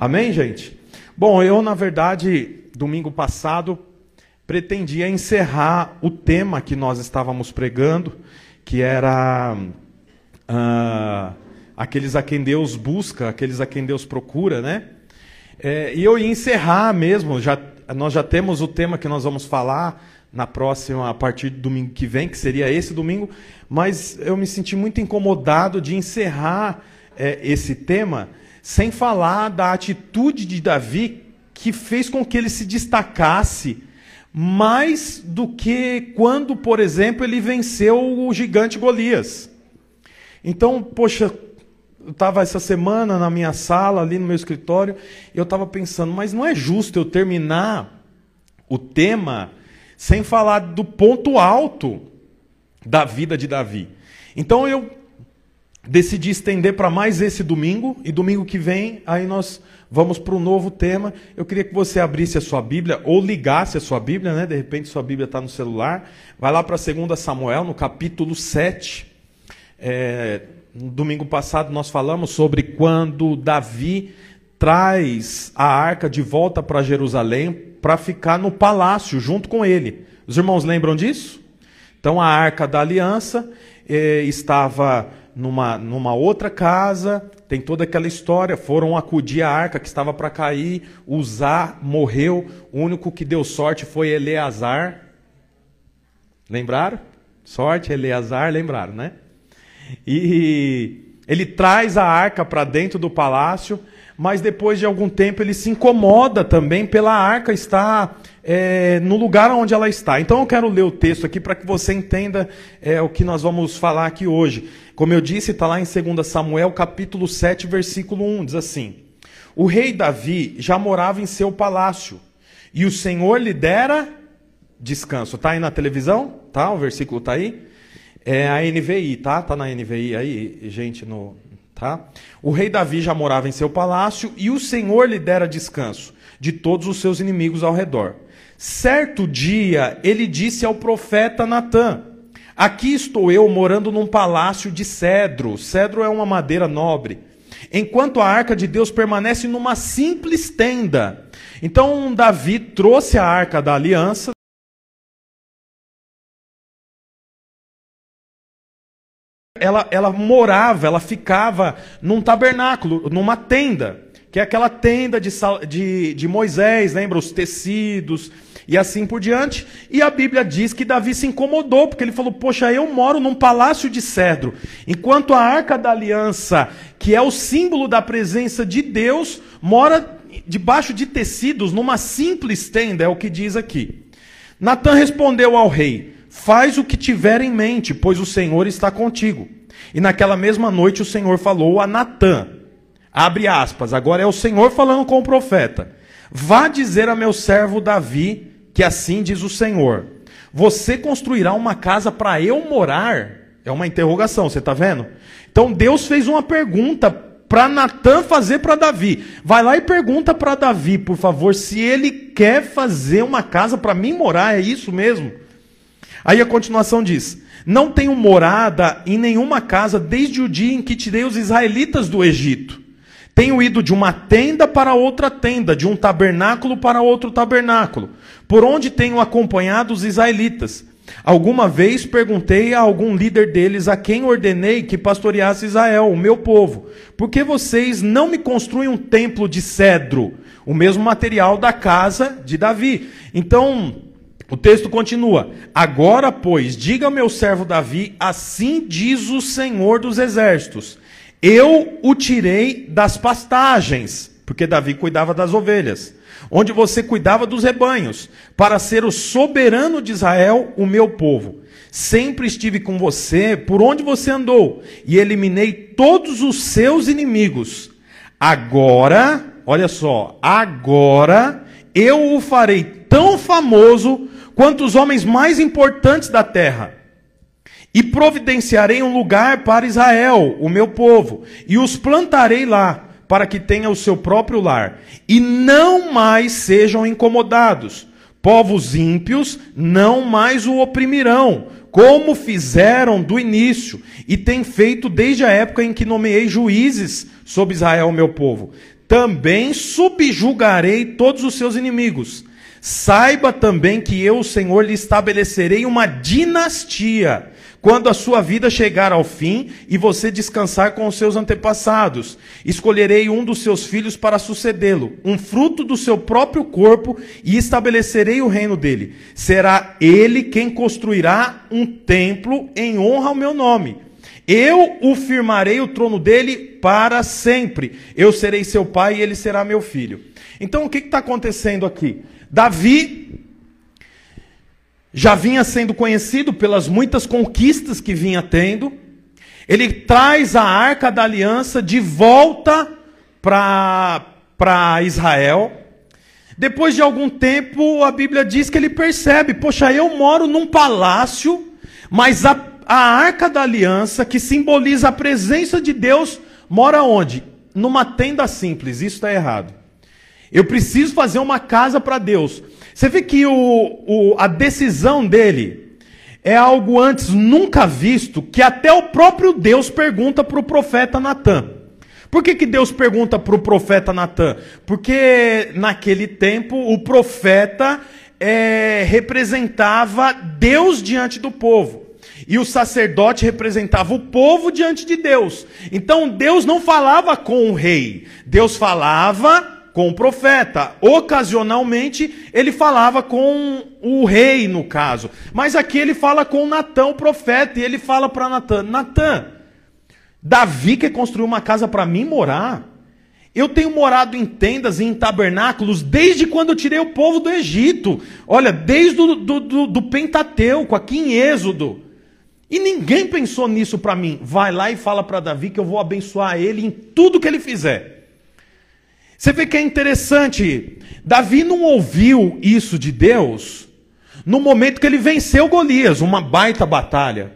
Amém, gente? Bom, eu, na verdade, domingo passado, pretendia encerrar o tema que nós estávamos pregando, que era ah, aqueles a quem Deus busca, aqueles a quem Deus procura, né? É, e eu ia encerrar mesmo, já, nós já temos o tema que nós vamos falar na próxima, a partir do domingo que vem, que seria esse domingo, mas eu me senti muito incomodado de encerrar é, esse tema sem falar da atitude de Davi que fez com que ele se destacasse mais do que quando, por exemplo, ele venceu o gigante Golias. Então, poxa, eu estava essa semana na minha sala, ali no meu escritório, e eu estava pensando, mas não é justo eu terminar o tema sem falar do ponto alto da vida de Davi. Então eu decidi estender para mais esse domingo, e domingo que vem, aí nós vamos para um novo tema. Eu queria que você abrisse a sua Bíblia, ou ligasse a sua Bíblia, né? De repente sua Bíblia está no celular. Vai lá para 2 Samuel, no capítulo 7. É, no domingo passado nós falamos sobre quando Davi traz a arca de volta para Jerusalém para ficar no palácio junto com ele. Os irmãos lembram disso? Então a arca da aliança eh, estava numa, numa outra casa, tem toda aquela história. Foram acudir a arca que estava para cair, Uzá morreu, o único que deu sorte foi Eleazar. Lembraram? Sorte, Eleazar, lembraram, né? E ele traz a arca para dentro do palácio, mas depois de algum tempo ele se incomoda também pela arca estar é, no lugar onde ela está. Então eu quero ler o texto aqui para que você entenda é, o que nós vamos falar aqui hoje. Como eu disse, está lá em 2 Samuel, capítulo 7, versículo 1, diz assim: O rei Davi já morava em seu palácio, e o Senhor lhe dera descanso. Está aí na televisão? Tá? O versículo está aí? É a NVI, tá? Tá na NVI aí, gente, no, tá? O rei Davi já morava em seu palácio e o Senhor lhe dera descanso de todos os seus inimigos ao redor. Certo dia, ele disse ao profeta Natã: Aqui estou eu morando num palácio de cedro. Cedro é uma madeira nobre. Enquanto a arca de Deus permanece numa simples tenda. Então Davi trouxe a arca da aliança ela, ela morava, ela ficava num tabernáculo, numa tenda, que é aquela tenda de, de, de Moisés, lembra? Os tecidos e assim por diante. E a Bíblia diz que Davi se incomodou, porque ele falou: Poxa, eu moro num palácio de cedro, enquanto a arca da aliança, que é o símbolo da presença de Deus, mora debaixo de tecidos, numa simples tenda, é o que diz aqui. Natan respondeu ao rei: Faz o que tiver em mente, pois o Senhor está contigo. E naquela mesma noite o Senhor falou a Natã. Abre aspas, agora é o Senhor falando com o profeta. Vá dizer a meu servo Davi que assim diz o Senhor: Você construirá uma casa para eu morar? É uma interrogação, você está vendo? Então Deus fez uma pergunta para Natan fazer para Davi. Vai lá e pergunta para Davi, por favor, se ele quer fazer uma casa para mim morar, é isso mesmo? Aí a continuação diz: Não tenho morada em nenhuma casa desde o dia em que tirei os israelitas do Egito. Tenho ido de uma tenda para outra tenda, de um tabernáculo para outro tabernáculo, por onde tenho acompanhado os israelitas. Alguma vez perguntei a algum líder deles a quem ordenei que pastoreasse Israel, o meu povo, por que vocês não me construem um templo de cedro, o mesmo material da casa de Davi? Então, o texto continua: Agora, pois, diga ao meu servo Davi: Assim diz o Senhor dos exércitos: Eu o tirei das pastagens, porque Davi cuidava das ovelhas, onde você cuidava dos rebanhos, para ser o soberano de Israel, o meu povo. Sempre estive com você por onde você andou, e eliminei todos os seus inimigos. Agora, olha só, agora eu o farei tão famoso quanto os homens mais importantes da terra. E providenciarei um lugar para Israel, o meu povo, e os plantarei lá, para que tenha o seu próprio lar, e não mais sejam incomodados. Povos ímpios não mais o oprimirão, como fizeram do início, e têm feito desde a época em que nomeei juízes sobre Israel, meu povo. também subjugarei todos os seus inimigos. Saiba também que eu, o Senhor, lhe estabelecerei uma dinastia quando a sua vida chegar ao fim e você descansar com os seus antepassados, escolherei um dos seus filhos para sucedê-lo, um fruto do seu próprio corpo, e estabelecerei o reino dele. Será ele quem construirá um templo em honra ao meu nome. Eu o firmarei o trono dele para sempre. Eu serei seu pai e ele será meu filho. Então o que está acontecendo aqui? Davi já vinha sendo conhecido pelas muitas conquistas que vinha tendo. Ele traz a arca da aliança de volta para Israel. Depois de algum tempo, a Bíblia diz que ele percebe: poxa, eu moro num palácio, mas a, a arca da aliança, que simboliza a presença de Deus, mora onde? Numa tenda simples. Isso está errado. Eu preciso fazer uma casa para Deus. Você vê que o, o, a decisão dele é algo antes nunca visto, que até o próprio Deus pergunta para o profeta Natan. Por que, que Deus pergunta para o profeta Natan? Porque naquele tempo o profeta é, representava Deus diante do povo. E o sacerdote representava o povo diante de Deus. Então Deus não falava com o rei, Deus falava com o profeta. Ocasionalmente ele falava com o rei, no caso. Mas aqui ele fala com Natã, o profeta, e ele fala para Natã: Natã, Davi quer construir uma casa para mim morar. Eu tenho morado em tendas e em tabernáculos desde quando eu tirei o povo do Egito. Olha, desde o do, do, do Pentateuco, aqui em Êxodo. E ninguém pensou nisso para mim. Vai lá e fala para Davi que eu vou abençoar ele em tudo que ele fizer. Você vê que é interessante. Davi não ouviu isso de Deus no momento que ele venceu Golias, uma baita batalha.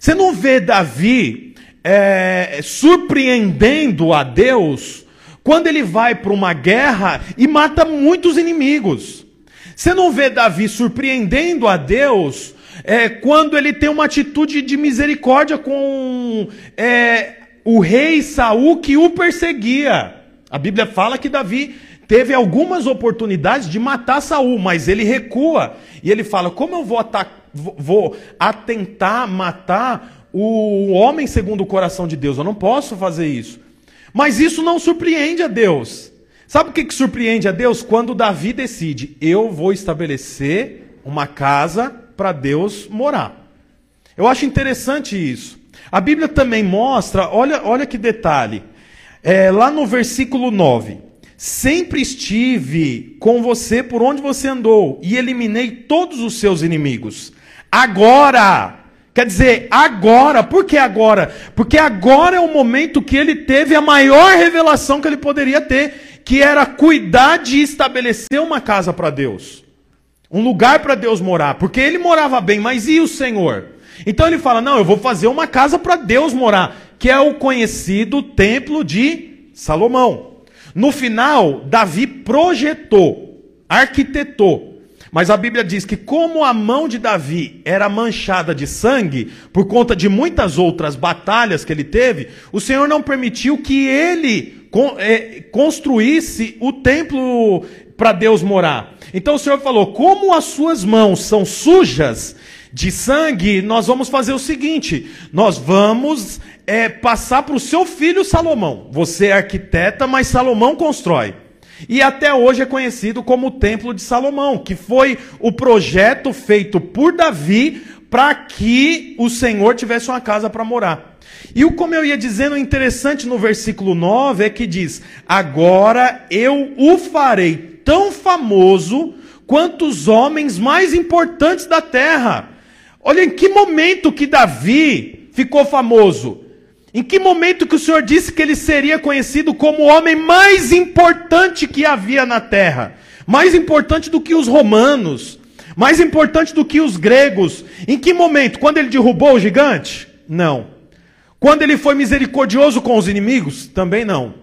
Você não vê Davi é, surpreendendo a Deus quando ele vai para uma guerra e mata muitos inimigos. Você não vê Davi surpreendendo a Deus é, quando ele tem uma atitude de misericórdia com é, o rei Saul que o perseguia. A Bíblia fala que Davi teve algumas oportunidades de matar Saul, mas ele recua e ele fala: como eu vou, vou atentar matar o homem segundo o coração de Deus? Eu não posso fazer isso. Mas isso não surpreende a Deus. Sabe o que, que surpreende a Deus? Quando Davi decide: eu vou estabelecer uma casa para Deus morar. Eu acho interessante isso. A Bíblia também mostra, olha, olha que detalhe. É, lá no versículo 9: Sempre estive com você por onde você andou e eliminei todos os seus inimigos. Agora, quer dizer, agora, por que agora? Porque agora é o momento que ele teve a maior revelação que ele poderia ter, que era cuidar de estabelecer uma casa para Deus. Um lugar para Deus morar, porque ele morava bem, mas e o Senhor? Então ele fala: Não, eu vou fazer uma casa para Deus morar que é o conhecido Templo de Salomão. No final, Davi projetou, arquitetou. Mas a Bíblia diz que, como a mão de Davi era manchada de sangue, por conta de muitas outras batalhas que ele teve, o Senhor não permitiu que ele é, construísse o templo para Deus morar. Então o Senhor falou: como as suas mãos são sujas de sangue, nós vamos fazer o seguinte: nós vamos é, passar para o seu filho Salomão. Você é arquiteta, mas Salomão constrói. E até hoje é conhecido como o Templo de Salomão, que foi o projeto feito por Davi para que o Senhor tivesse uma casa para morar. E o como eu ia dizendo, interessante no versículo 9 é que diz: Agora eu o farei tão famoso quanto os homens mais importantes da terra. Olha em que momento que Davi ficou famoso. Em que momento que o Senhor disse que ele seria conhecido como o homem mais importante que havia na terra? Mais importante do que os romanos, mais importante do que os gregos. Em que momento? Quando ele derrubou o gigante? Não. Quando ele foi misericordioso com os inimigos? Também não.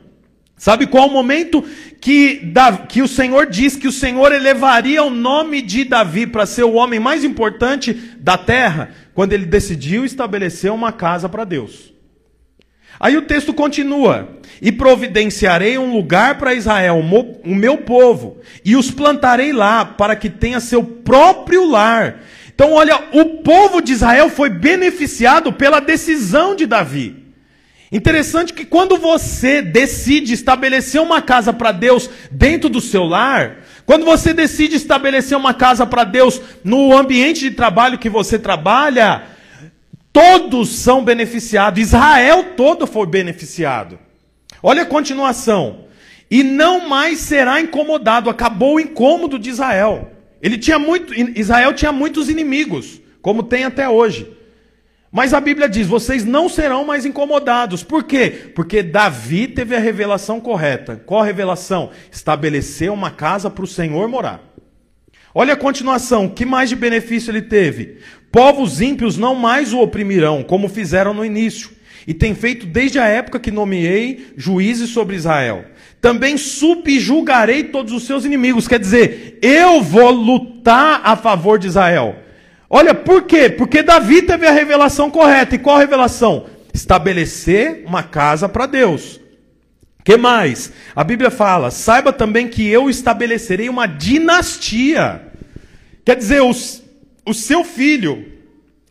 Sabe qual o momento que, que o Senhor diz que o Senhor elevaria o nome de Davi para ser o homem mais importante da terra? Quando ele decidiu estabelecer uma casa para Deus. Aí o texto continua: E providenciarei um lugar para Israel, o meu povo, e os plantarei lá, para que tenha seu próprio lar. Então, olha, o povo de Israel foi beneficiado pela decisão de Davi. Interessante que quando você decide estabelecer uma casa para Deus dentro do seu lar, quando você decide estabelecer uma casa para Deus no ambiente de trabalho que você trabalha, todos são beneficiados. Israel todo foi beneficiado. Olha a continuação. E não mais será incomodado. Acabou o incômodo de Israel. Ele tinha muito, Israel tinha muitos inimigos, como tem até hoje. Mas a Bíblia diz: vocês não serão mais incomodados. Por quê? Porque Davi teve a revelação correta. Qual a revelação? Estabelecer uma casa para o Senhor morar. Olha a continuação: que mais de benefício ele teve? Povos ímpios não mais o oprimirão, como fizeram no início, e tem feito desde a época que nomeei juízes sobre Israel. Também subjugarei todos os seus inimigos, quer dizer, eu vou lutar a favor de Israel. Olha, por quê? Porque Davi teve a revelação correta. E qual revelação? Estabelecer uma casa para Deus. Que mais? A Bíblia fala: saiba também que eu estabelecerei uma dinastia. Quer dizer, os, o seu filho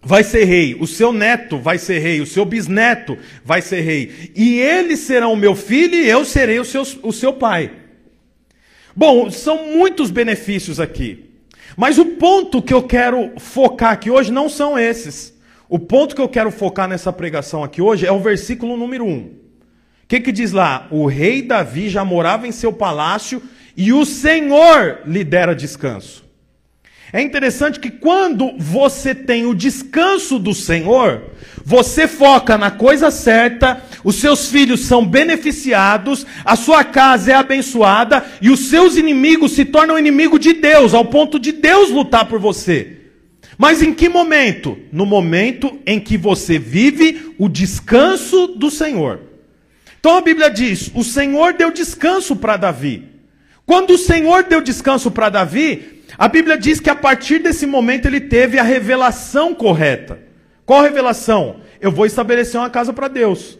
vai ser rei, o seu neto vai ser rei, o seu bisneto vai ser rei. E eles serão meu filho e eu serei o seu, o seu pai. Bom, são muitos benefícios aqui. Mas o ponto que eu quero focar aqui hoje não são esses. O ponto que eu quero focar nessa pregação aqui hoje é o versículo número 1. O que, que diz lá? O rei Davi já morava em seu palácio e o Senhor lhe dera descanso. É interessante que quando você tem o descanso do Senhor, você foca na coisa certa, os seus filhos são beneficiados, a sua casa é abençoada e os seus inimigos se tornam inimigo de Deus, ao ponto de Deus lutar por você. Mas em que momento? No momento em que você vive o descanso do Senhor. Então a Bíblia diz: o Senhor deu descanso para Davi. Quando o Senhor deu descanso para Davi, a Bíblia diz que a partir desse momento ele teve a revelação correta. Qual revelação? Eu vou estabelecer uma casa para Deus.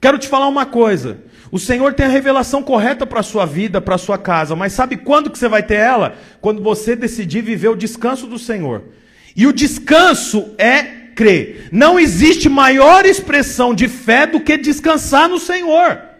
Quero te falar uma coisa. O Senhor tem a revelação correta para a sua vida, para a sua casa, mas sabe quando que você vai ter ela? Quando você decidir viver o descanso do Senhor. E o descanso é crer. Não existe maior expressão de fé do que descansar no Senhor.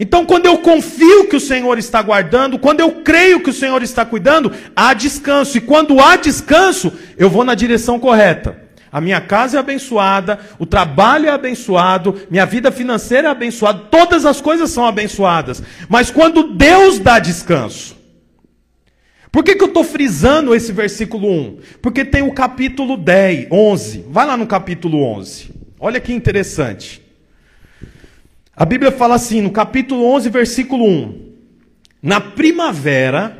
Então, quando eu confio que o Senhor está guardando, quando eu creio que o Senhor está cuidando, há descanso. E quando há descanso, eu vou na direção correta. A minha casa é abençoada, o trabalho é abençoado, minha vida financeira é abençoada, todas as coisas são abençoadas. Mas quando Deus dá descanso, por que, que eu estou frisando esse versículo 1? Porque tem o capítulo 10, 11. Vai lá no capítulo 11. Olha que interessante. A Bíblia fala assim, no capítulo 11, versículo 1: Na primavera,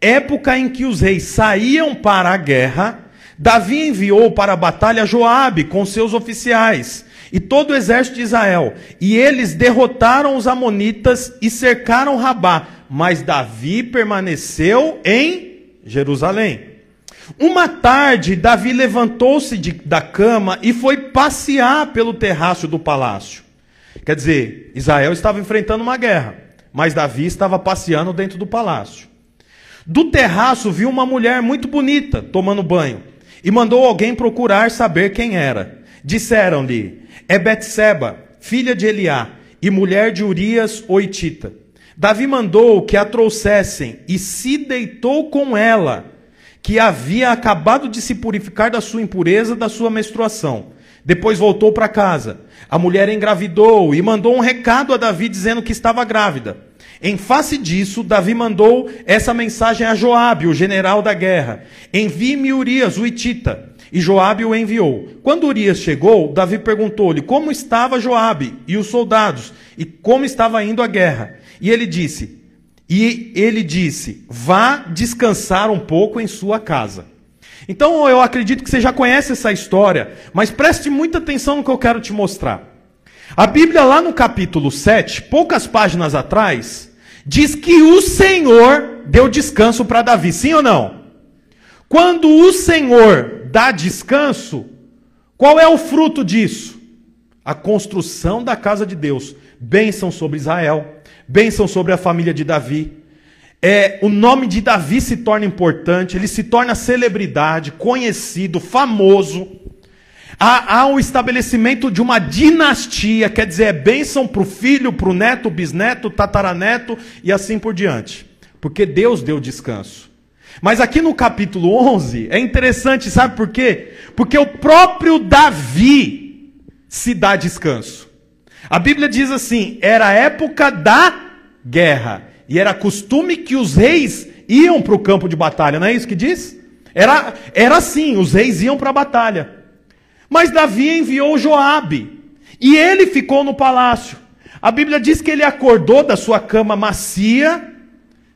época em que os reis saíam para a guerra, Davi enviou para a batalha Joabe com seus oficiais e todo o exército de Israel, e eles derrotaram os amonitas e cercaram Rabá, mas Davi permaneceu em Jerusalém. Uma tarde, Davi levantou-se da cama e foi passear pelo terraço do palácio. Quer dizer, Israel estava enfrentando uma guerra, mas Davi estava passeando dentro do palácio. Do terraço viu uma mulher muito bonita tomando banho e mandou alguém procurar saber quem era. Disseram-lhe: É Betseba, filha de Eliá e mulher de Urias oitita. Davi mandou que a trouxessem e se deitou com ela, que havia acabado de se purificar da sua impureza, da sua menstruação. Depois voltou para casa. A mulher engravidou e mandou um recado a Davi dizendo que estava grávida. Em face disso, Davi mandou essa mensagem a Joabe, o general da guerra: Envie-me Urias, o Itita. E Joabe o enviou. Quando Urias chegou, Davi perguntou-lhe como estava Joabe e os soldados e como estava indo a guerra. E ele disse: E ele disse: Vá descansar um pouco em sua casa. Então eu acredito que você já conhece essa história, mas preste muita atenção no que eu quero te mostrar. A Bíblia, lá no capítulo 7, poucas páginas atrás, diz que o Senhor deu descanso para Davi, sim ou não? Quando o Senhor dá descanso, qual é o fruto disso? a construção da casa de Deus. Bênção sobre Israel, bênção sobre a família de Davi. É, o nome de Davi se torna importante, ele se torna celebridade, conhecido, famoso. Há, há o estabelecimento de uma dinastia, quer dizer, é bênção para o filho, para o neto, bisneto, tataraneto e assim por diante. Porque Deus deu descanso. Mas aqui no capítulo 11 é interessante, sabe por quê? Porque o próprio Davi se dá descanso. A Bíblia diz assim: era a época da guerra. E era costume que os reis iam para o campo de batalha, não é isso que diz? Era, era assim, os reis iam para a batalha. Mas Davi enviou Joabe, e ele ficou no palácio. A Bíblia diz que ele acordou da sua cama macia,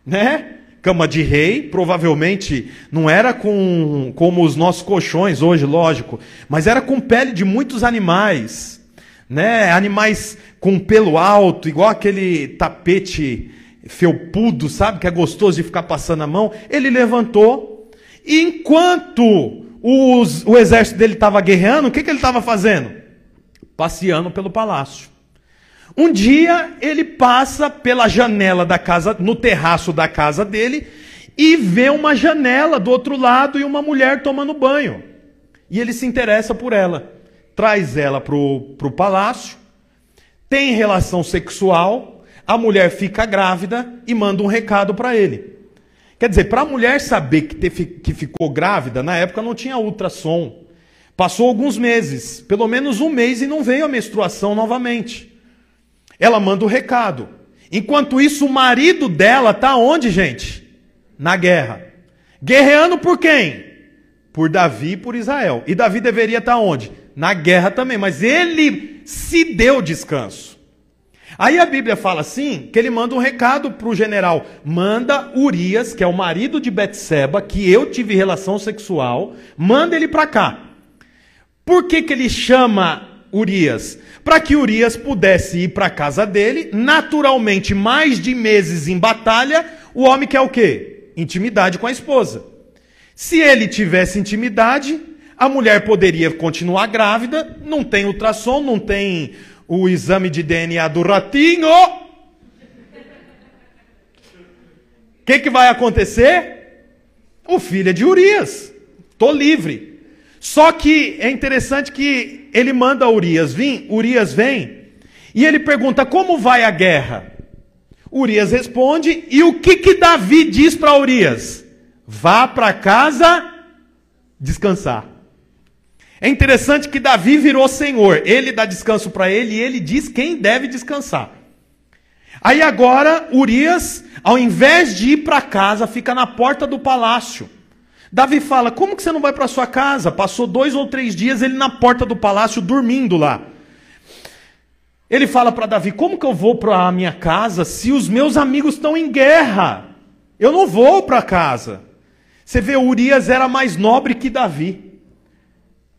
né? Cama de rei, provavelmente não era com como os nossos colchões hoje, lógico, mas era com pele de muitos animais, né? Animais com pelo alto, igual aquele tapete felpudo, sabe? Que é gostoso de ficar passando a mão. Ele levantou, e enquanto os, o exército dele estava guerreando, o que, que ele estava fazendo? Passeando pelo palácio. Um dia ele passa pela janela da casa, no terraço da casa dele, e vê uma janela do outro lado e uma mulher tomando banho. E ele se interessa por ela. Traz ela para o palácio, tem relação sexual, a mulher fica grávida e manda um recado para ele. Quer dizer, para a mulher saber que, te, que ficou grávida, na época não tinha ultrassom. Passou alguns meses, pelo menos um mês, e não veio a menstruação novamente. Ela manda o recado. Enquanto isso, o marido dela está onde, gente? Na guerra. Guerreando por quem? Por Davi e por Israel. E Davi deveria estar tá onde? Na guerra também. Mas ele se deu descanso. Aí a Bíblia fala assim, que ele manda um recado para o general, manda Urias, que é o marido de Betseba, que eu tive relação sexual, manda ele para cá. Por que, que ele chama Urias? Para que Urias pudesse ir para a casa dele, naturalmente, mais de meses em batalha, o homem quer o quê? Intimidade com a esposa. Se ele tivesse intimidade, a mulher poderia continuar grávida, não tem ultrassom, não tem o exame de DNA do ratinho. O que, que vai acontecer? O filho é de Urias. Estou livre. Só que é interessante que ele manda Urias vir, Urias vem, e ele pergunta: como vai a guerra? Urias responde, e o que, que Davi diz para Urias? Vá para casa descansar. É interessante que Davi virou senhor. Ele dá descanso para ele e ele diz quem deve descansar. Aí agora, Urias, ao invés de ir para casa, fica na porta do palácio. Davi fala: Como que você não vai para sua casa? Passou dois ou três dias ele na porta do palácio dormindo lá. Ele fala para Davi: Como que eu vou para a minha casa se os meus amigos estão em guerra? Eu não vou para casa. Você vê, Urias era mais nobre que Davi.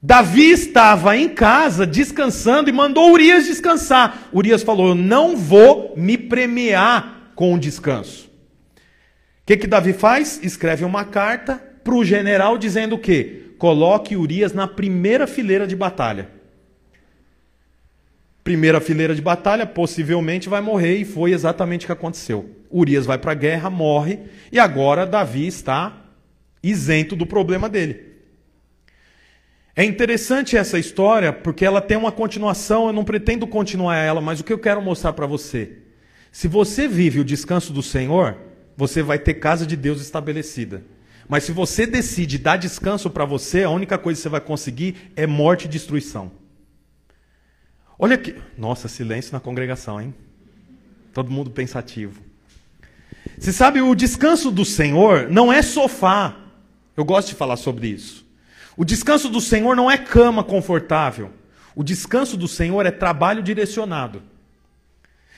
Davi estava em casa descansando e mandou Urias descansar. Urias falou: Eu não vou me premiar com o descanso. O que, que Davi faz? Escreve uma carta para o general dizendo o quê? Coloque Urias na primeira fileira de batalha. Primeira fileira de batalha, possivelmente vai morrer, e foi exatamente o que aconteceu. Urias vai para a guerra, morre, e agora Davi está isento do problema dele. É interessante essa história porque ela tem uma continuação, eu não pretendo continuar ela, mas o que eu quero mostrar para você. Se você vive o descanso do Senhor, você vai ter casa de Deus estabelecida. Mas se você decide dar descanso para você, a única coisa que você vai conseguir é morte e destruição. Olha aqui. Nossa, silêncio na congregação, hein? Todo mundo pensativo. Você sabe, o descanso do Senhor não é sofá. Eu gosto de falar sobre isso. O descanso do Senhor não é cama confortável. O descanso do Senhor é trabalho direcionado.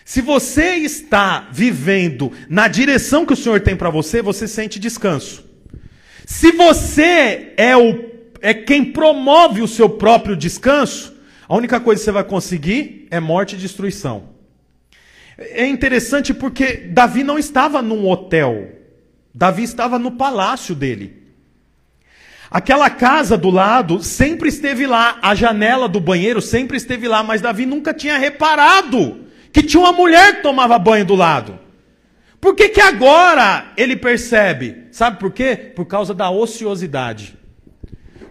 Se você está vivendo na direção que o Senhor tem para você, você sente descanso. Se você é, o, é quem promove o seu próprio descanso, a única coisa que você vai conseguir é morte e destruição. É interessante porque Davi não estava num hotel. Davi estava no palácio dele. Aquela casa do lado sempre esteve lá, a janela do banheiro sempre esteve lá, mas Davi nunca tinha reparado que tinha uma mulher que tomava banho do lado. Por que, que agora ele percebe? Sabe por quê? Por causa da ociosidade.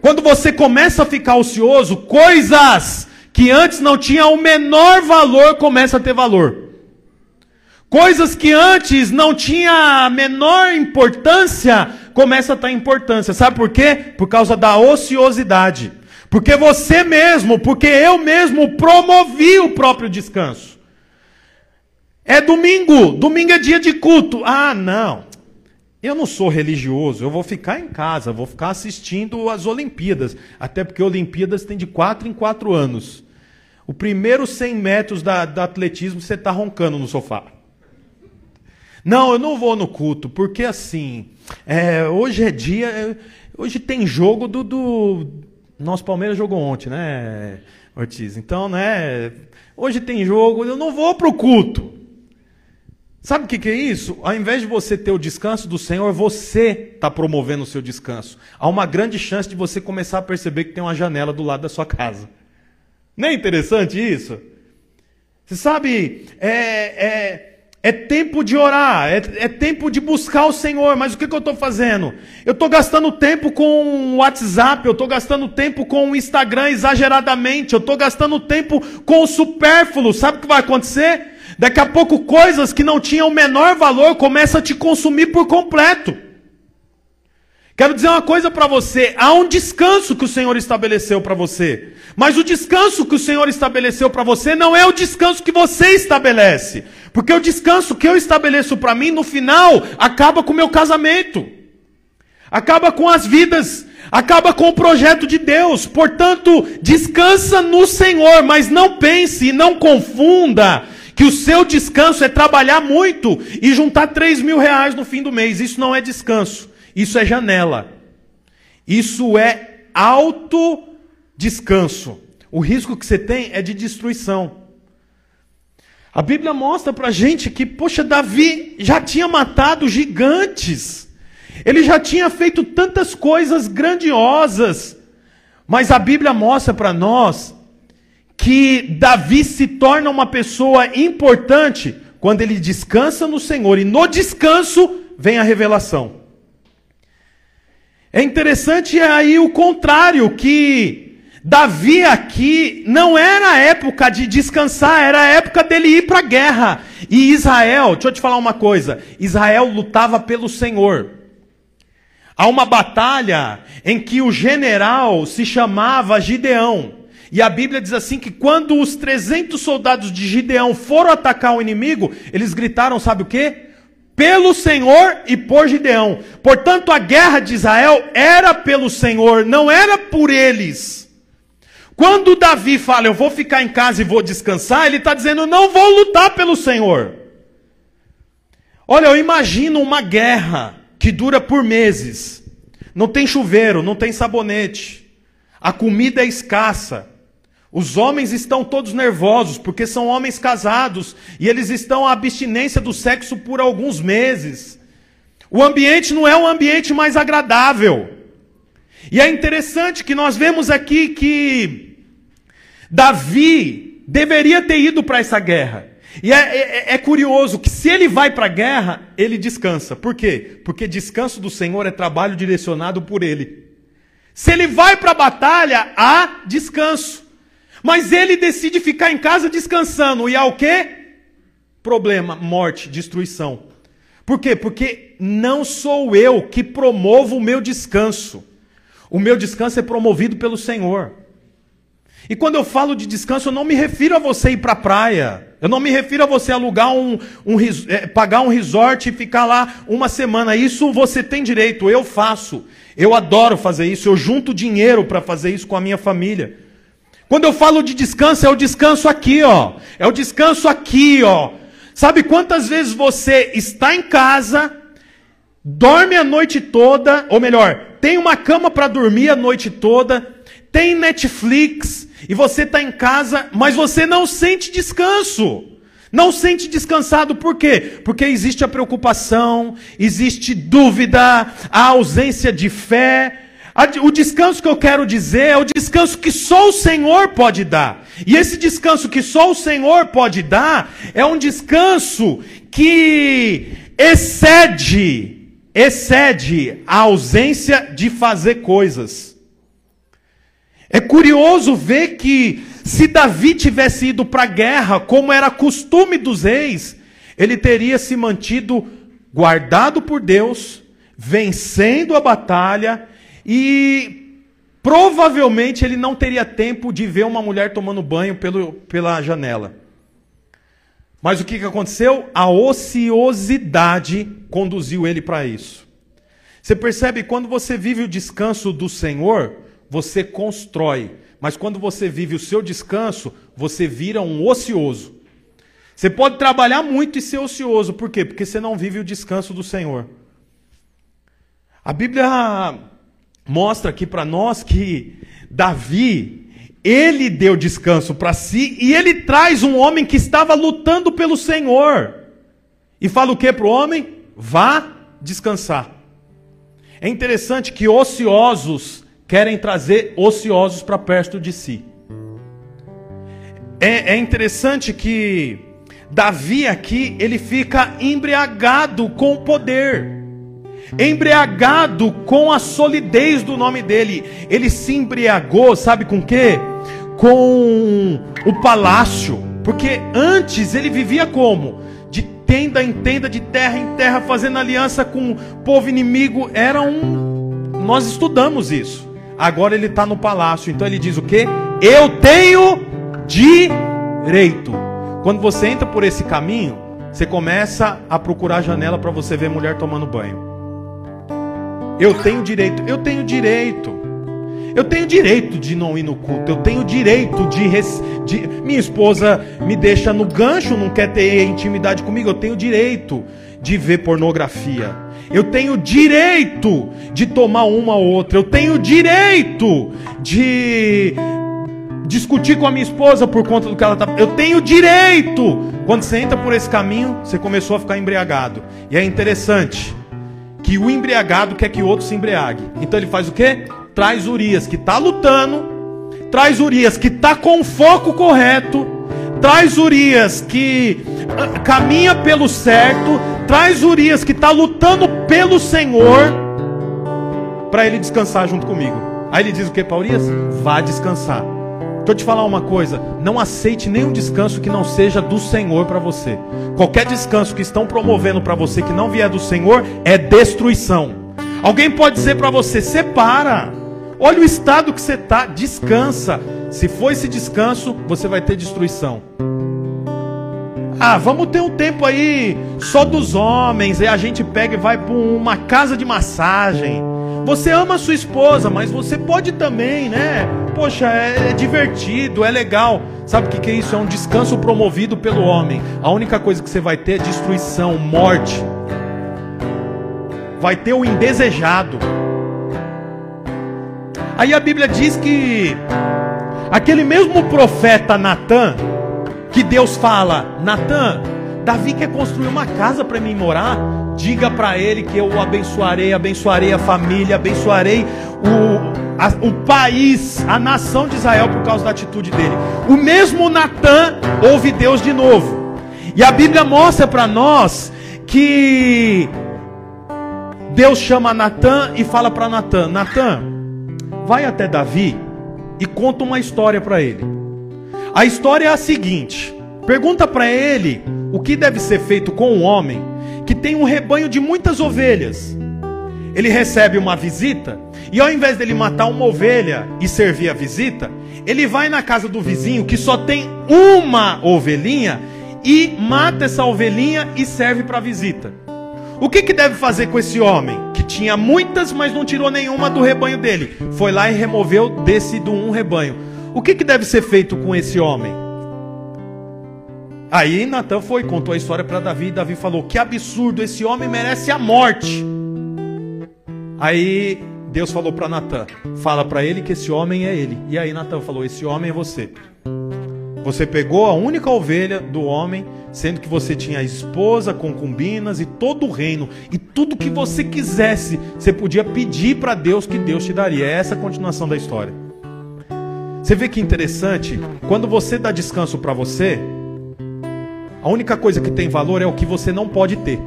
Quando você começa a ficar ocioso, coisas que antes não tinham o menor valor começam a ter valor. Coisas que antes não tinha a menor importância começa a ter importância. Sabe por quê? Por causa da ociosidade. Porque você mesmo, porque eu mesmo promovi o próprio descanso. É domingo, domingo é dia de culto. Ah, não. Eu não sou religioso, eu vou ficar em casa, vou ficar assistindo as Olimpíadas. Até porque Olimpíadas tem de quatro em quatro anos. O primeiro 100 metros da, do atletismo você está roncando no sofá. Não, eu não vou no culto, porque assim, é, hoje é dia. É, hoje tem jogo do, do. Nosso Palmeiras jogou ontem, né, Ortiz? Então, né? Hoje tem jogo, eu não vou para o culto. Sabe o que, que, é isso? Ao invés de você ter o descanso do Senhor, você está promovendo o seu descanso. Há uma grande chance de você começar a perceber que tem uma janela do lado da sua casa. Não é interessante isso? Você sabe, é, é, é tempo de orar, é, é, tempo de buscar o Senhor, mas o que, que eu estou fazendo? Eu estou gastando tempo com o WhatsApp, eu estou gastando tempo com o Instagram exageradamente, eu estou gastando tempo com o supérfluo. Sabe o que vai acontecer? Daqui a pouco, coisas que não tinham o menor valor começam a te consumir por completo. Quero dizer uma coisa para você: há um descanso que o Senhor estabeleceu para você. Mas o descanso que o Senhor estabeleceu para você não é o descanso que você estabelece. Porque o descanso que eu estabeleço para mim, no final, acaba com o meu casamento, acaba com as vidas, acaba com o projeto de Deus. Portanto, descansa no Senhor, mas não pense e não confunda que o seu descanso é trabalhar muito e juntar 3 mil reais no fim do mês. Isso não é descanso. Isso é janela. Isso é autodescanso. O risco que você tem é de destruição. A Bíblia mostra para gente que, poxa, Davi já tinha matado gigantes. Ele já tinha feito tantas coisas grandiosas. Mas a Bíblia mostra para nós que Davi se torna uma pessoa importante quando ele descansa no Senhor. E no descanso vem a revelação. É interessante aí o contrário, que Davi aqui não era a época de descansar, era a época dele ir para a guerra. E Israel, deixa eu te falar uma coisa: Israel lutava pelo Senhor. Há uma batalha em que o general se chamava Gideão. E a Bíblia diz assim que quando os 300 soldados de Gideão foram atacar o inimigo, eles gritaram, sabe o quê? Pelo Senhor e por Gideão. Portanto, a guerra de Israel era pelo Senhor, não era por eles. Quando Davi fala, eu vou ficar em casa e vou descansar, ele está dizendo, não vou lutar pelo Senhor. Olha, eu imagino uma guerra que dura por meses. Não tem chuveiro, não tem sabonete. A comida é escassa. Os homens estão todos nervosos porque são homens casados e eles estão à abstinência do sexo por alguns meses. O ambiente não é um ambiente mais agradável. E é interessante que nós vemos aqui que Davi deveria ter ido para essa guerra. E é, é, é, curioso que se ele vai para a guerra, ele descansa. Por quê? Porque descanso do Senhor é trabalho direcionado por ele. Se ele vai para a batalha, há descanso. Mas ele decide ficar em casa descansando. E há o quê? Problema, morte, destruição. Por quê? Porque não sou eu que promovo o meu descanso. O meu descanso é promovido pelo Senhor. E quando eu falo de descanso, eu não me refiro a você ir para a praia. Eu não me refiro a você alugar um, um é, pagar um resort e ficar lá uma semana. Isso você tem direito, eu faço. Eu adoro fazer isso. Eu junto dinheiro para fazer isso com a minha família. Quando eu falo de descanso, é o descanso aqui, ó. É o descanso aqui, ó. Sabe quantas vezes você está em casa, dorme a noite toda, ou melhor, tem uma cama para dormir a noite toda, tem Netflix, e você está em casa, mas você não sente descanso. Não sente descansado, por quê? Porque existe a preocupação, existe dúvida, a ausência de fé, O descanso que eu quero dizer é o descanso que só o Senhor pode dar. E esse descanso que só o Senhor pode dar é um descanso que excede, excede a ausência de fazer coisas. É curioso ver que se Davi tivesse ido para a guerra, como era costume dos reis, ele teria se mantido guardado por Deus, vencendo a batalha e provavelmente ele não teria tempo de ver uma mulher tomando banho pelo, pela janela. Mas o que, que aconteceu? A ociosidade conduziu ele para isso. Você percebe quando você vive o descanso do Senhor, você constrói. Mas quando você vive o seu descanso, você vira um ocioso. Você pode trabalhar muito e ser ocioso. Por quê? Porque você não vive o descanso do Senhor. A Bíblia mostra aqui para nós que Davi, ele deu descanso para si e ele traz um homem que estava lutando pelo Senhor. E fala o que para o homem? Vá descansar. É interessante que ociosos querem trazer ociosos para perto de si. É, é interessante que Davi aqui ele fica embriagado com o poder embriagado com a solidez do nome dele. Ele se embriagou, sabe com quê? Com o palácio. Porque antes ele vivia como? De tenda em tenda, de terra em terra, fazendo aliança com o povo inimigo. Era um. Nós estudamos isso. Agora ele está no palácio. Então ele diz o quê? Eu tenho direito. Quando você entra por esse caminho, você começa a procurar janela para você ver mulher tomando banho. Eu tenho direito, eu tenho direito. Eu tenho direito de não ir no culto. Eu tenho direito de, de, Minha esposa me deixa no gancho, não quer ter intimidade comigo. Eu tenho direito de ver pornografia. Eu tenho direito de tomar uma ou outra. Eu tenho direito de discutir com a minha esposa por conta do que ela está. Eu tenho direito. Quando você entra por esse caminho, você começou a ficar embriagado. E é interessante que o embriagado quer que o outro se embriague. Então ele faz o quê? Traz Urias que está lutando, traz Urias que está com o foco correto, traz Urias que ah, caminha pelo certo, traz Urias que está lutando pelo Senhor, para ele descansar junto comigo. Aí ele diz o que para Urias? Vá descansar. Deixa eu te falar uma coisa: não aceite nenhum descanso que não seja do Senhor para você. Qualquer descanso que estão promovendo para você que não vier do Senhor é destruição. Alguém pode dizer para você: separa, olha o estado que você está, descansa. Se for esse descanso, você vai ter destruição. Ah, vamos ter um tempo aí só dos homens, e a gente pega e vai para uma casa de massagem. Você ama a sua esposa, mas você pode também, né? Poxa, é, é divertido, é legal. Sabe o que, que é isso? É um descanso promovido pelo homem. A única coisa que você vai ter é destruição, morte. Vai ter o indesejado. Aí a Bíblia diz que aquele mesmo profeta Natan, que Deus fala, Natan, Davi quer construir uma casa para mim morar. Diga para ele que eu o abençoarei, abençoarei a família, abençoarei o, a, o país, a nação de Israel por causa da atitude dele. O mesmo Natan ouve Deus de novo. E a Bíblia mostra para nós que Deus chama Natan e fala para Natan: Natan, vai até Davi e conta uma história para ele. A história é a seguinte: pergunta para ele o que deve ser feito com um homem que tem um rebanho de muitas ovelhas. Ele recebe uma visita e ao invés dele matar uma ovelha e servir a visita, ele vai na casa do vizinho que só tem uma ovelhinha e mata essa ovelhinha e serve para a visita. O que, que deve fazer com esse homem que tinha muitas, mas não tirou nenhuma do rebanho dele? Foi lá e removeu desse do um rebanho. O que, que deve ser feito com esse homem? Aí Natan foi, contou a história para Davi, e Davi falou: Que absurdo, esse homem merece a morte. Aí Deus falou para Natan: Fala para ele que esse homem é ele. E aí Natan falou: Esse homem é você. Você pegou a única ovelha do homem, sendo que você tinha esposa, concubinas e todo o reino, e tudo que você quisesse, você podia pedir para Deus que Deus te daria. É essa a continuação da história. Você vê que interessante, quando você dá descanso para você, a única coisa que tem valor é o que você não pode ter.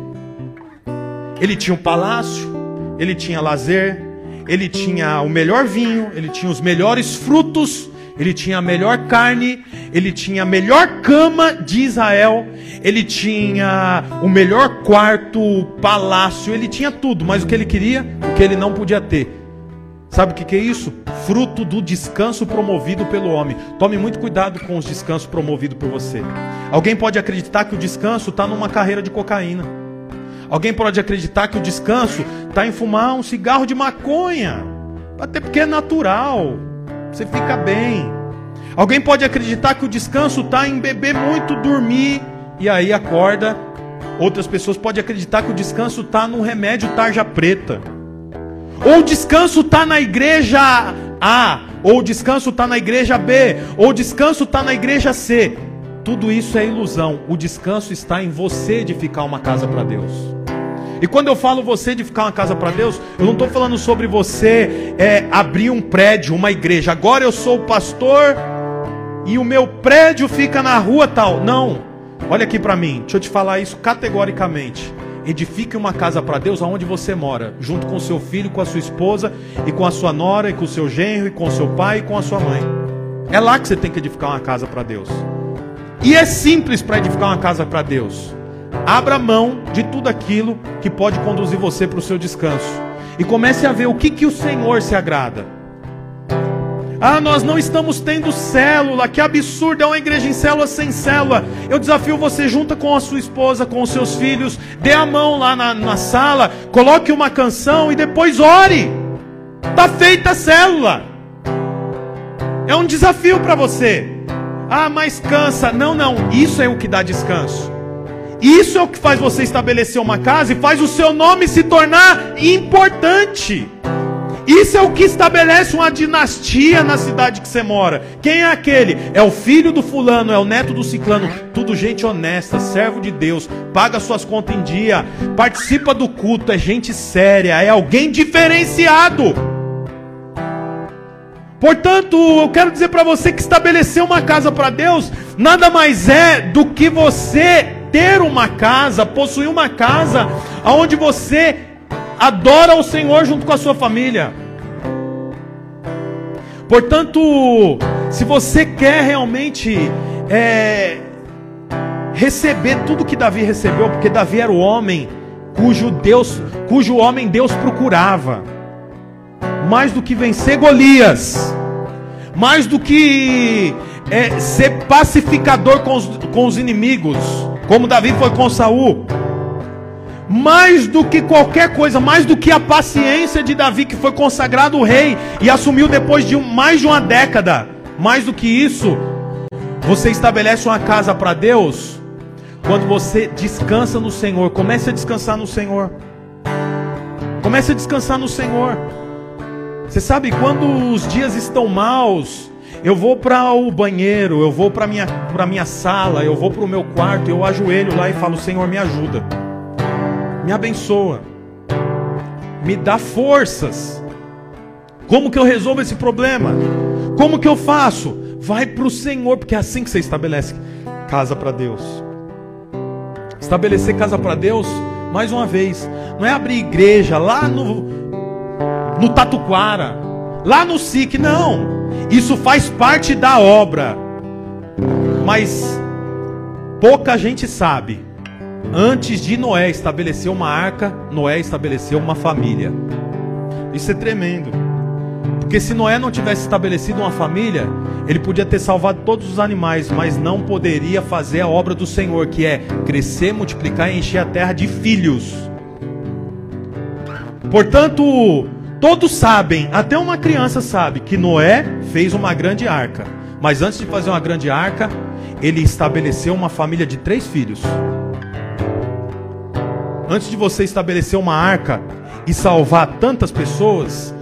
Ele tinha um palácio, ele tinha lazer, ele tinha o melhor vinho, ele tinha os melhores frutos, ele tinha a melhor carne, ele tinha a melhor cama de Israel, ele tinha o melhor quarto, palácio, ele tinha tudo, mas o que ele queria, o que ele não podia ter. Sabe o que, que é isso? Fruto do descanso promovido pelo homem. Tome muito cuidado com os descansos promovidos por você. Alguém pode acreditar que o descanso está numa carreira de cocaína. Alguém pode acreditar que o descanso está em fumar um cigarro de maconha. Até porque é natural. Você fica bem. Alguém pode acreditar que o descanso está em beber muito, dormir e aí acorda. Outras pessoas podem acreditar que o descanso está no remédio tarja preta. Ou o descanso está na igreja A, ou o descanso está na igreja B, ou o descanso está na igreja C. Tudo isso é ilusão. O descanso está em você edificar uma casa para Deus. E quando eu falo você edificar uma casa para Deus, eu não estou falando sobre você é, abrir um prédio, uma igreja. Agora eu sou o pastor e o meu prédio fica na rua tal. Não. Olha aqui para mim. Deixa eu te falar isso categoricamente. Edifique uma casa para Deus aonde você mora, junto com seu filho, com a sua esposa, e com a sua nora, e com o seu genro, e com seu pai, e com a sua mãe. É lá que você tem que edificar uma casa para Deus. E é simples para edificar uma casa para Deus. Abra mão de tudo aquilo que pode conduzir você para o seu descanso. E comece a ver o que, que o Senhor se agrada. Ah, nós não estamos tendo célula, que absurdo, é uma igreja em célula sem célula. Eu desafio você, junta com a sua esposa, com os seus filhos, dê a mão lá na, na sala, coloque uma canção e depois ore. Está feita a célula. É um desafio para você. Ah, mas cansa. Não, não, isso é o que dá descanso. Isso é o que faz você estabelecer uma casa e faz o seu nome se tornar importante. Isso é o que estabelece uma dinastia na cidade que você mora. Quem é aquele? É o filho do fulano, é o neto do ciclano. Tudo gente honesta, servo de Deus, paga suas contas em dia, participa do culto, é gente séria, é alguém diferenciado. Portanto, eu quero dizer para você que estabelecer uma casa para Deus nada mais é do que você ter uma casa, possuir uma casa onde você adora o Senhor junto com a sua família. Portanto, se você quer realmente é, receber tudo que Davi recebeu, porque Davi era o homem cujo Deus, cujo homem Deus procurava, mais do que vencer Golias, mais do que é, ser pacificador com os, com os inimigos, como Davi foi com Saul mais do que qualquer coisa, mais do que a paciência de Davi, que foi consagrado rei e assumiu depois de mais de uma década, mais do que isso, você estabelece uma casa para Deus quando você descansa no Senhor. Comece a descansar no Senhor. Comece a descansar no Senhor. Você sabe, quando os dias estão maus, eu vou para o banheiro, eu vou para minha para minha sala, eu vou para o meu quarto, eu ajoelho lá e falo: Senhor, me ajuda me abençoa, me dá forças. Como que eu resolvo esse problema? Como que eu faço? Vai para o Senhor, porque é assim que você estabelece casa para Deus. Estabelecer casa para Deus, mais uma vez, não é abrir igreja lá no, no Tatuquara, lá no SIC, não. Isso faz parte da obra. Mas pouca gente sabe Antes de Noé estabelecer uma arca, Noé estabeleceu uma família. Isso é tremendo. Porque se Noé não tivesse estabelecido uma família, ele podia ter salvado todos os animais, mas não poderia fazer a obra do Senhor, que é crescer, multiplicar e encher a terra de filhos. Portanto, todos sabem, até uma criança sabe, que Noé fez uma grande arca. Mas antes de fazer uma grande arca, ele estabeleceu uma família de três filhos. Antes de você estabelecer uma arca e salvar tantas pessoas,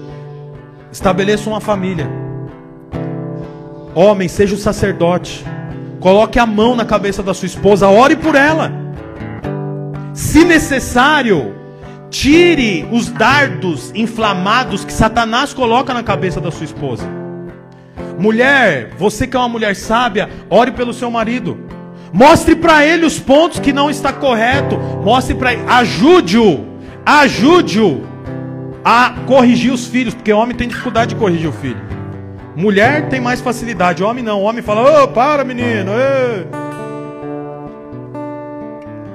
estabeleça uma família. Homem, seja o sacerdote. coloque a mão na cabeça da sua esposa, ore por ela. Se necessário, tire os dardos inflamados que Satanás coloca na cabeça da sua esposa. Mulher, você que é uma mulher sábia, ore pelo seu marido. Mostre para ele os pontos que não está correto. Mostre para ele, ajude-o, ajude-o a corrigir os filhos, porque homem tem dificuldade de corrigir o filho. Mulher tem mais facilidade, homem não. Homem fala: "Ô, oh, para, menino. Ei.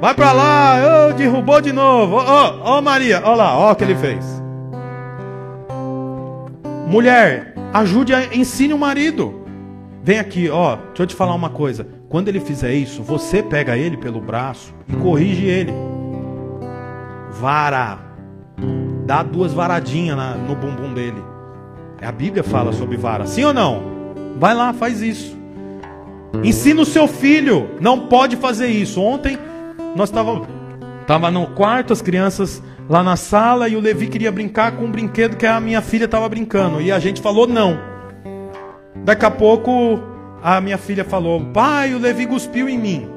Vai para lá, oh, derrubou de novo. Ó, oh, oh, Maria, olha lá, ó o que ele fez. Mulher, ajude, a, ensine o marido. Vem aqui, ó, deixa eu te falar uma coisa. Quando ele fizer isso, você pega ele pelo braço e corrige ele. Vara. Dá duas varadinhas na, no bumbum dele. É, a Bíblia fala sobre vara, sim ou não? Vai lá, faz isso. Ensina o seu filho. Não pode fazer isso. Ontem nós estávamos tava no quarto, as crianças lá na sala e o Levi queria brincar com um brinquedo que a minha filha estava brincando e a gente falou não. Daqui a pouco a minha filha falou: "Pai, o Levi cuspiu em mim".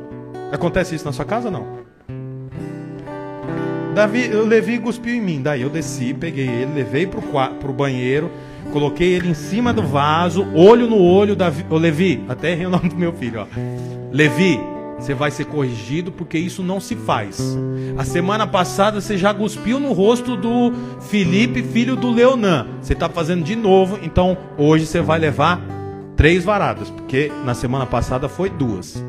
Acontece isso na sua casa não? Davi, o Levi cuspiu em mim. Daí eu desci, peguei ele, levei pro, pro banheiro, coloquei ele em cima do vaso, olho no olho, Davi, o Levi, até errei o nome do meu filho, ó. Levi, você vai ser corrigido porque isso não se faz. A semana passada você já cuspiu no rosto do Felipe, filho do Leonan. Você está fazendo de novo, então hoje você vai levar três varadas, porque na semana passada foi duas.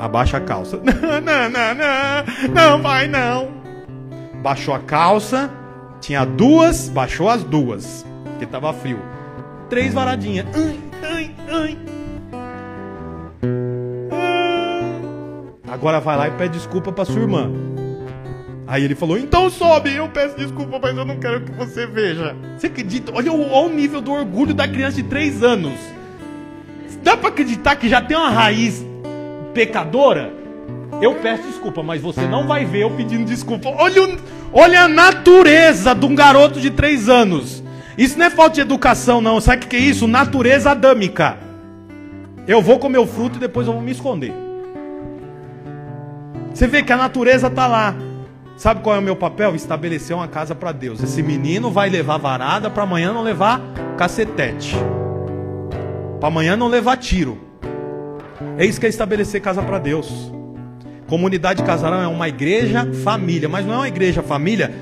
Abaixa a calça. Não, não, não, não, não vai não. Baixou a calça, tinha duas, baixou as duas, porque estava frio. Três varadinhas. Ai, ai, ai. Agora vai lá e pede desculpa para sua irmã. Aí ele falou: Então sobe, eu peço desculpa, mas eu não quero que você veja. Você acredita? Olha o, olha o nível do orgulho da criança de 3 anos. Dá para acreditar que já tem uma raiz pecadora? Eu peço desculpa, mas você não vai ver eu pedindo desculpa. Olha, olha a natureza de um garoto de 3 anos. Isso não é falta de educação, não. Sabe o que é isso? Natureza adâmica. Eu vou comer o fruto e depois eu vou me esconder. Você vê que a natureza está lá. Sabe qual é o meu papel? Estabelecer uma casa para Deus. Esse menino vai levar varada para amanhã não levar cacetete. Para amanhã não levar tiro. É isso que é estabelecer casa para Deus. Comunidade Casarão é uma igreja família, mas não é uma igreja família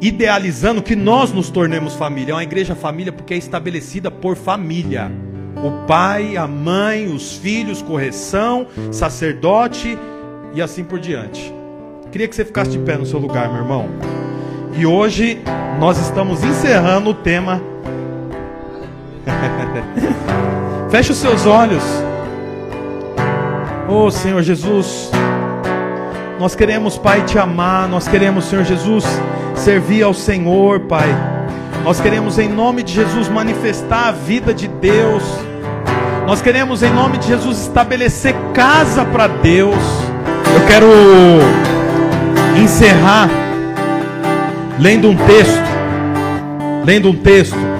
idealizando que nós nos tornemos família. É uma igreja família porque é estabelecida por família. O pai, a mãe, os filhos, correção, sacerdote e assim por diante. Queria que você ficasse de pé no seu lugar, meu irmão. E hoje nós estamos encerrando o tema. Feche os seus olhos. Oh Senhor Jesus, nós queremos, Pai, te amar. Nós queremos, Senhor Jesus, servir ao Senhor, Pai. Nós queremos, em nome de Jesus, manifestar a vida de Deus. Nós queremos, em nome de Jesus, estabelecer casa para Deus. Eu quero encerrar lendo um texto, lendo um texto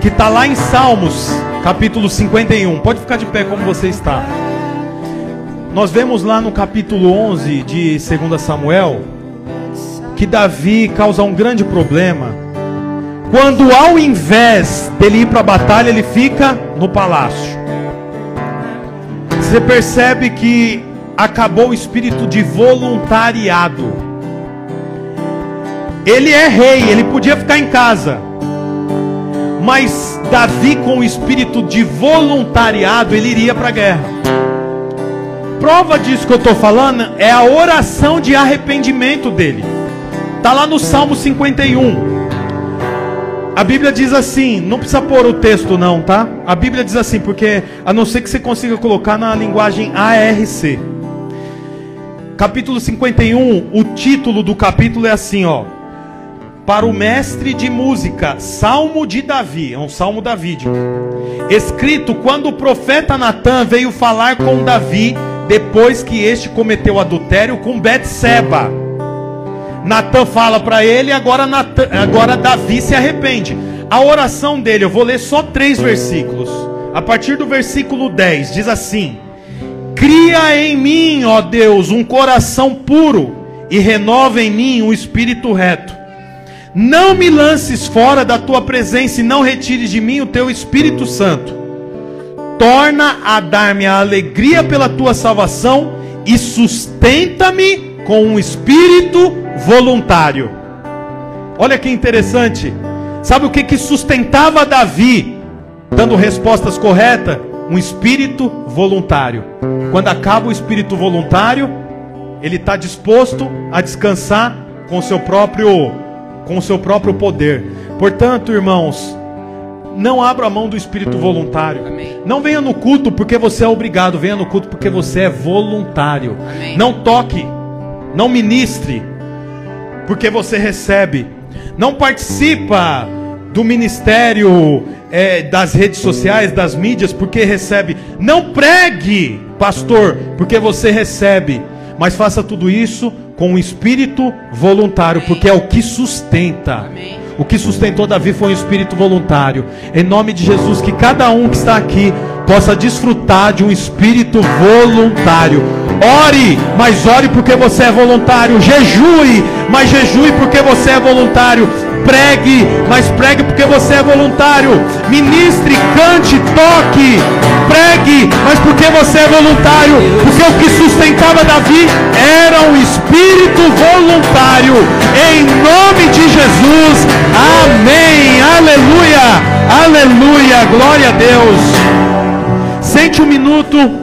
que está lá em Salmos, capítulo 51. Pode ficar de pé como você está. Nós vemos lá no capítulo 11 de 2 Samuel que Davi causa um grande problema. Quando ao invés dele ir para a batalha, ele fica no palácio. Você percebe que acabou o espírito de voluntariado. Ele é rei, ele podia ficar em casa. Mas Davi, com o espírito de voluntariado, ele iria para a guerra. Prova disso que eu estou falando é a oração de arrependimento dele. Está lá no Salmo 51. A Bíblia diz assim, não precisa pôr o texto não, tá? A Bíblia diz assim, porque a não ser que você consiga colocar na linguagem ARC capítulo 51, o título do capítulo é assim, ó. Para o mestre de música, Salmo de Davi, é um salmo davídico. Escrito quando o profeta Natan veio falar com Davi depois que este cometeu adultério com Betseba. Natan fala para ele, agora Natan, agora Davi se arrepende. A oração dele, eu vou ler só três versículos. A partir do versículo 10 diz assim: Cria em mim, ó Deus, um coração puro e renova em mim um espírito reto. Não me lances fora da tua presença e não retires de mim o teu Espírito Santo. Torna a dar-me a alegria pela tua salvação e sustenta-me com um espírito voluntário. Olha que interessante. Sabe o que, que sustentava Davi, dando respostas corretas? Um espírito voluntário. Quando acaba o espírito voluntário, ele está disposto a descansar com o seu próprio, com o seu próprio poder. Portanto, irmãos, não abra a mão do espírito voluntário. Amém. Não venha no culto porque você é obrigado, venha no culto porque você é voluntário. Amém. Não toque, não ministre, porque você recebe. Não participa do ministério é, das redes sociais, das mídias, porque recebe. Não pregue, pastor, porque você recebe. Mas faça tudo isso com um espírito voluntário, porque é o que sustenta. Amém. O que sustentou Davi foi um espírito voluntário. Em nome de Jesus, que cada um que está aqui possa desfrutar de um espírito voluntário. Ore, mas ore porque você é voluntário. Jejue, mas jejue porque você é voluntário. Pregue, mas pregue porque você é voluntário. Ministre, cante, toque. Pregue, mas porque você é voluntário. Porque o que sustentava Davi era um espírito voluntário. Em nome de Jesus. Amém. Aleluia. Aleluia. Glória a Deus. Sente um minuto.